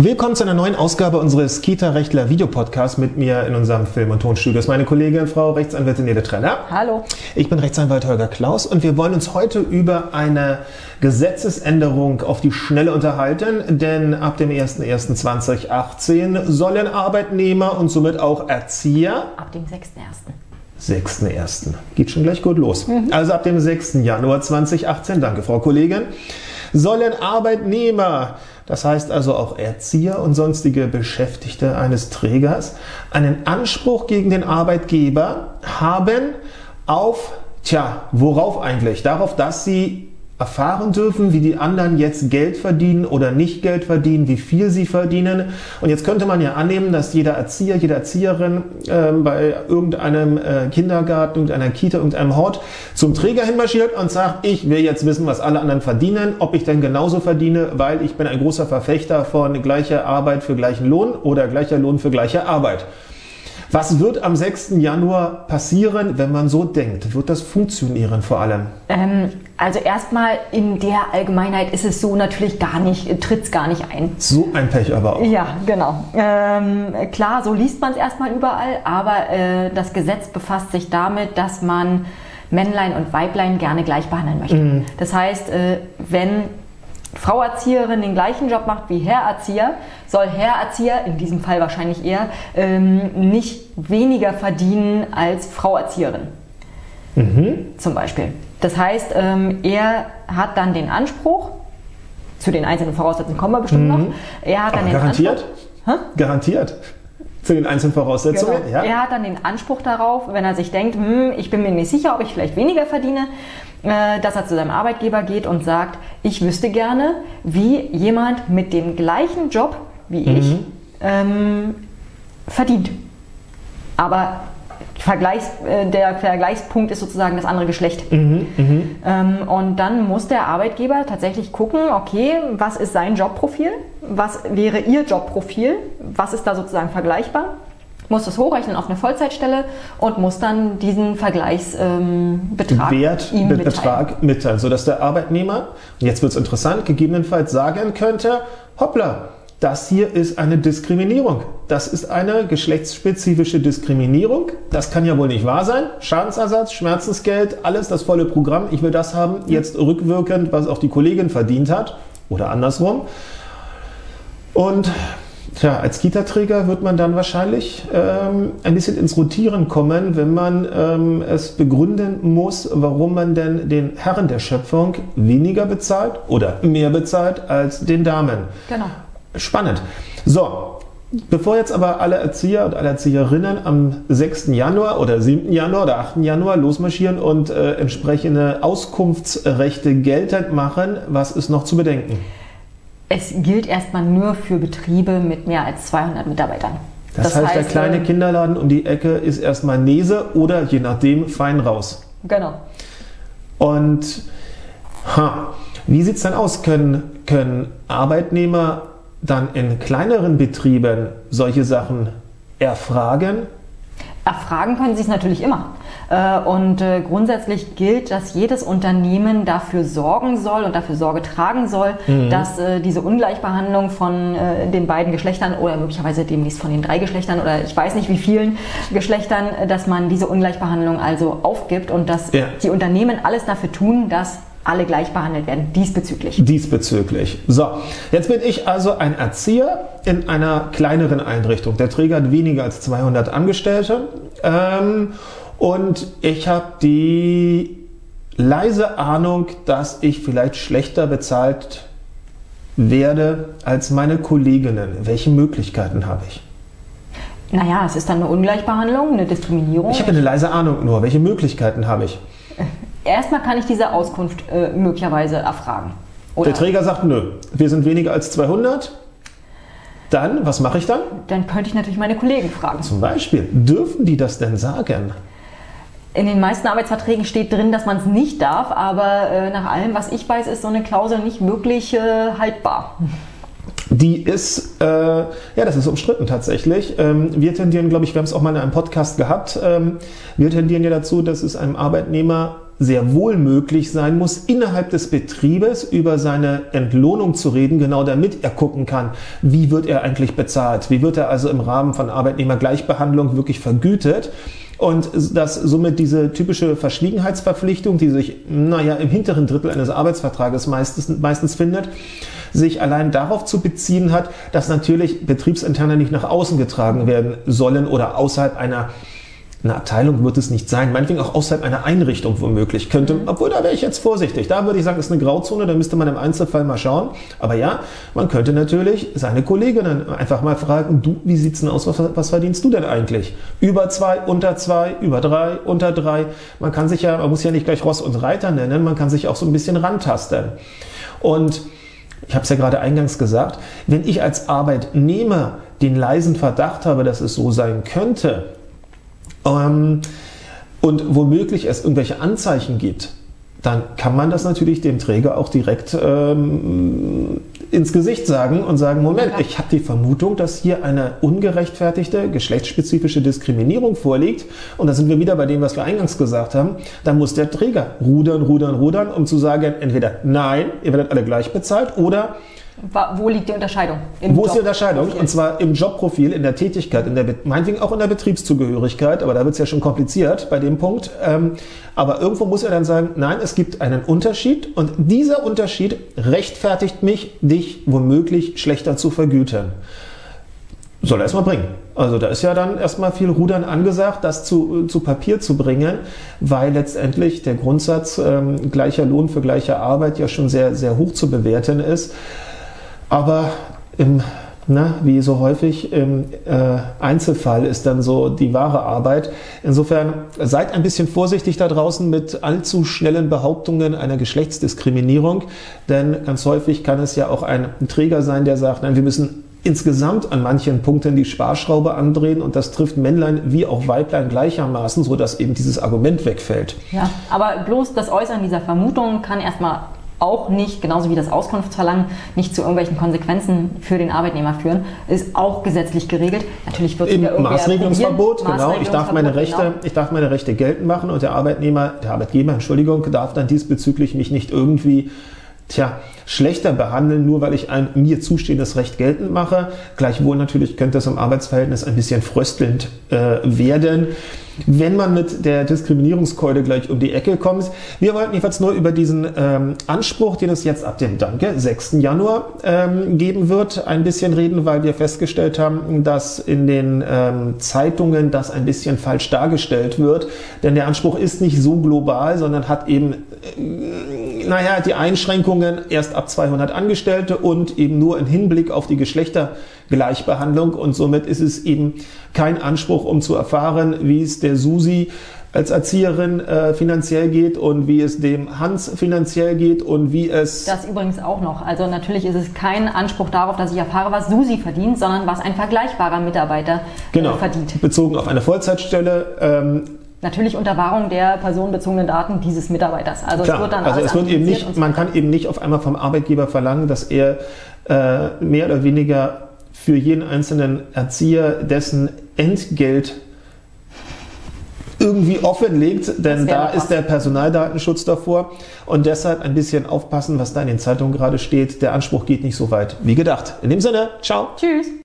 Willkommen zu einer neuen Ausgabe unseres Kita-Rechtler Videopodcasts mit mir in unserem Film- und Tonstudio. Meine Kollegin, Frau Rechtsanwältin Nele Trenner. Hallo. Ich bin Rechtsanwalt Holger Klaus und wir wollen uns heute über eine Gesetzesänderung auf die Schnelle unterhalten, denn ab dem 01.01.2018 sollen Arbeitnehmer und somit auch Erzieher Ab dem 6.1. 6.1. Geht schon gleich gut los. Also ab dem 6. Januar 2018, danke Frau Kollegin, sollen Arbeitnehmer, das heißt also auch Erzieher und sonstige Beschäftigte eines Trägers, einen Anspruch gegen den Arbeitgeber haben auf, tja, worauf eigentlich? Darauf, dass sie erfahren dürfen, wie die anderen jetzt Geld verdienen oder nicht Geld verdienen, wie viel sie verdienen. Und jetzt könnte man ja annehmen, dass jeder Erzieher, jede Erzieherin äh, bei irgendeinem äh, Kindergarten, irgendeiner Kita, irgendeinem Hort zum Träger hinmarschiert und sagt, ich will jetzt wissen, was alle anderen verdienen, ob ich denn genauso verdiene, weil ich bin ein großer Verfechter von gleicher Arbeit für gleichen Lohn oder gleicher Lohn für gleiche Arbeit. Was wird am 6. Januar passieren, wenn man so denkt? Wird das funktionieren vor allem? Ähm, also erstmal in der Allgemeinheit ist es so natürlich gar nicht, tritt es gar nicht ein. So ein Pech aber auch. Ja, genau. Ähm, klar, so liest man es erstmal überall, aber äh, das Gesetz befasst sich damit, dass man Männlein und Weiblein gerne gleich behandeln möchte. Das heißt, äh, wenn Frau Erzieherin den gleichen Job macht wie Herr Erzieher, soll Herr Erzieher, in diesem Fall wahrscheinlich eher, ähm, nicht weniger verdienen als Frau Erzieherin. Zum Beispiel. Das heißt, ähm, er hat dann den Anspruch, zu den einzelnen Voraussetzungen kommen wir bestimmt noch, er hat dann Aber den garantiert? Anspruch. Garantiert. Zu den einzelnen Voraussetzungen, Genau. ja. Er hat dann den Anspruch darauf, wenn er sich denkt, hm, ich bin mir nicht sicher, ob ich vielleicht weniger verdiene, äh, dass er zu seinem Arbeitgeber geht und sagt, ich wüsste gerne, wie jemand mit dem gleichen Job wie ich Mhm. ähm, verdient. Aber Vergleichs, äh, der Vergleichspunkt ist sozusagen das andere Geschlecht. Mhm, Ähm, und dann muss der Arbeitgeber tatsächlich gucken, okay, was ist sein Jobprofil? Was wäre ihr Jobprofil? Was ist da sozusagen vergleichbar? Muss das hochrechnen auf eine Vollzeitstelle und muss dann diesen Vergleichsbetrag ähm, Wert, ihm mit mitteilen. Betrag mitteilen, sodass der Arbeitnehmer, und jetzt wird es interessant, gegebenenfalls sagen könnte, hoppla, das hier ist eine Diskriminierung. Das ist eine geschlechtsspezifische Diskriminierung. Das kann ja wohl nicht wahr sein. Schadensersatz, Schmerzensgeld, alles das volle Programm. Ich will das haben, jetzt rückwirkend, was auch die Kollegin verdient hat oder andersrum. Und Tja, als Kita-Träger wird man dann wahrscheinlich ähm, ein bisschen ins Rotieren kommen, wenn man ähm, es begründen muss, warum man denn den Herren der Schöpfung weniger bezahlt oder mehr bezahlt als den Damen. Genau. Spannend. So, bevor jetzt aber alle Erzieher und alle Erzieherinnen am 6. Januar oder 7. Januar oder 8. Januar losmarschieren und äh, entsprechende Auskunftsrechte geltend machen, was ist noch zu bedenken? Es gilt erstmal nur für Betriebe mit mehr als 200 Mitarbeitern. Das, heißt, der kleine äh, Kinderladen um die Ecke ist erstmal Nese oder je nachdem fein raus. Genau. Und ha, wie sieht es dann aus? Können, können Arbeitnehmer dann in kleineren Betrieben solche Sachen erfragen? Erfragen können Sie es natürlich immer. Äh, Und äh, grundsätzlich gilt, dass jedes Unternehmen dafür sorgen soll und dafür Sorge tragen soll, dass äh, diese Ungleichbehandlung von den beiden Geschlechtern oder möglicherweise demnächst von den drei Geschlechtern oder ich weiß nicht wie vielen Geschlechtern, dass man diese Ungleichbehandlung also aufgibt und dass Ja. die Unternehmen alles dafür tun, dass alle gleich behandelt werden, diesbezüglich. Diesbezüglich. So, jetzt bin ich also ein Erzieher in einer kleineren Einrichtung. Der Träger hat weniger als 200 Angestellte ähm, und ich habe die leise Ahnung, dass ich vielleicht schlechter bezahlt werde als meine Kolleginnen. Welche Möglichkeiten habe ich? Naja, es ist dann eine Ungleichbehandlung, eine Diskriminierung. Ich habe eine leise Ahnung nur. Welche Möglichkeiten habe ich? Erstmal kann ich diese Auskunft äh, möglicherweise erfragen. Oder Der Träger sagt, nö, wir sind weniger als 200. Dann, was mache ich dann? dann könnte ich natürlich meine Kollegen fragen. Zum Beispiel, dürfen die das denn sagen? In den meisten Arbeitsverträgen steht drin, dass man es nicht darf, aber äh, nach allem, was ich weiß, ist so eine Klausel nicht wirklich äh, haltbar. Die ist, äh, ja, das ist umstritten tatsächlich. Ähm, wir tendieren, glaube ich, wir haben es auch mal in einem Podcast gehabt, ähm, wir tendieren ja dazu, dass es einem Arbeitnehmer sehr wohl möglich sein muss, innerhalb des Betriebes über seine Entlohnung zu reden, genau damit er gucken kann, wie wird er eigentlich bezahlt, wie wird er also im Rahmen von Arbeitnehmergleichbehandlung wirklich vergütet. Und dass somit diese typische Verschwiegenheitsverpflichtung, die sich, naja, im hinteren Drittel eines Arbeitsvertrages meistens, meistens findet, sich allein darauf zu beziehen hat, dass natürlich Betriebsinterne nicht nach außen getragen werden sollen oder außerhalb einer eine Abteilung wird es nicht sein, meinetwegen auch außerhalb einer Einrichtung womöglich könnte, mhm. obwohl da wäre ich jetzt vorsichtig. Da würde ich sagen, ist eine Grauzone, da müsste man im Einzelfall mal schauen. Aber ja, man könnte natürlich seine Kolleginnen einfach mal fragen, du, wie sieht's denn aus, was, was verdienst du denn eigentlich? Über zwei, unter zwei, über drei, unter drei. Man kann sich ja, man muss ja nicht gleich Ross und Reiter nennen, man kann sich auch so ein bisschen rantasten. Und ich habe es ja gerade eingangs gesagt, wenn ich als Arbeitnehmer den leisen Verdacht habe, dass es so sein könnte, ähm, und womöglich es irgendwelche Anzeichen gibt, dann kann man das natürlich dem Träger auch direkt ähm, ins Gesicht sagen und sagen, Moment, ich habe die Vermutung, dass hier eine ungerechtfertigte geschlechtsspezifische Diskriminierung vorliegt. Und da sind wir wieder bei dem, was wir eingangs gesagt haben. Da muss der Träger rudern, rudern, rudern, um zu sagen, entweder nein, ihr werdet alle gleich bezahlt oder wo liegt die Unterscheidung? Im Wo ist die Unterscheidung? Und zwar im Jobprofil, in der Tätigkeit, in der, meinetwegen auch in der Betriebszugehörigkeit, aber da wird es ja schon kompliziert bei dem Punkt. Ähm, aber irgendwo muss er dann sagen, nein, es gibt einen Unterschied und dieser Unterschied rechtfertigt mich, dich womöglich schlechter zu vergüten. Soll er erstmal bringen. Also da ist ja dann erstmal viel Rudern angesagt, das zu, zu Papier zu bringen, weil letztendlich der Grundsatz ähm, gleicher Lohn für gleiche Arbeit ja schon sehr, sehr hoch zu bewerten ist. Aber im, na, wie so häufig im äh, Einzelfall ist dann so die wahre Arbeit. Insofern seid ein bisschen vorsichtig da draußen mit allzu schnellen Behauptungen einer Geschlechtsdiskriminierung, denn ganz häufig kann es ja auch ein Träger sein, der sagt, nein, wir müssen insgesamt an manchen Punkten die Sparschraube andrehen und das trifft Männlein wie auch Weiblein gleichermaßen, sodass eben dieses Argument wegfällt. Ja, aber bloß das Äußern dieser Vermutung kann erstmal auch nicht, genauso wie das Auskunftsverlangen, nicht zu irgendwelchen Konsequenzen für den Arbeitnehmer führen, ist auch gesetzlich geregelt. Natürlich wird Im Maßregelungsverbot, genau. Ich darf meine Rechte, genau. ich darf meine Rechte geltend machen und der Arbeitnehmer, der Arbeitgeber, Entschuldigung, darf dann diesbezüglich mich nicht irgendwie tja, schlechter behandeln, nur weil ich ein mir zustehendes Recht geltend mache. Gleichwohl natürlich könnte es im Arbeitsverhältnis ein bisschen fröstelnd äh, werden, wenn man mit der Diskriminierungskeule gleich um die Ecke kommt. Wir wollten jedenfalls nur über diesen ähm, Anspruch, den es jetzt ab dem Danke 6. Januar ähm, geben wird, ein bisschen reden, weil wir festgestellt haben, dass in den ähm, Zeitungen das ein bisschen falsch dargestellt wird. Denn der Anspruch ist nicht so global, sondern hat eben äh, naja, die Einschränkungen erst ab 200 Angestellte und eben nur im Hinblick auf die Geschlechtergleichbehandlung. Und somit ist es eben kein Anspruch, um zu erfahren, wie es der Susi als Erzieherin äh, finanziell geht und wie es dem Hans finanziell geht und wie es. Das übrigens auch noch. Also natürlich ist es kein Anspruch darauf, dass ich erfahre, was Susi verdient, sondern was ein vergleichbarer Mitarbeiter äh, genau, verdient. Bezogen auf eine Vollzeitstelle. Ähm, Natürlich unter Wahrung der personenbezogenen Daten dieses Mitarbeiters. Also Klar, es wird dann also es wird eben nicht, man kann eben nicht auf einmal vom Arbeitgeber verlangen, dass er äh, mehr oder weniger für jeden einzelnen Erzieher dessen Entgelt irgendwie offenlegt, denn da ist der Personaldatenschutz davor und deshalb ein bisschen aufpassen, was da in den Zeitungen gerade steht. Der Anspruch geht nicht so weit wie gedacht. In dem Sinne, ciao. Tschüss.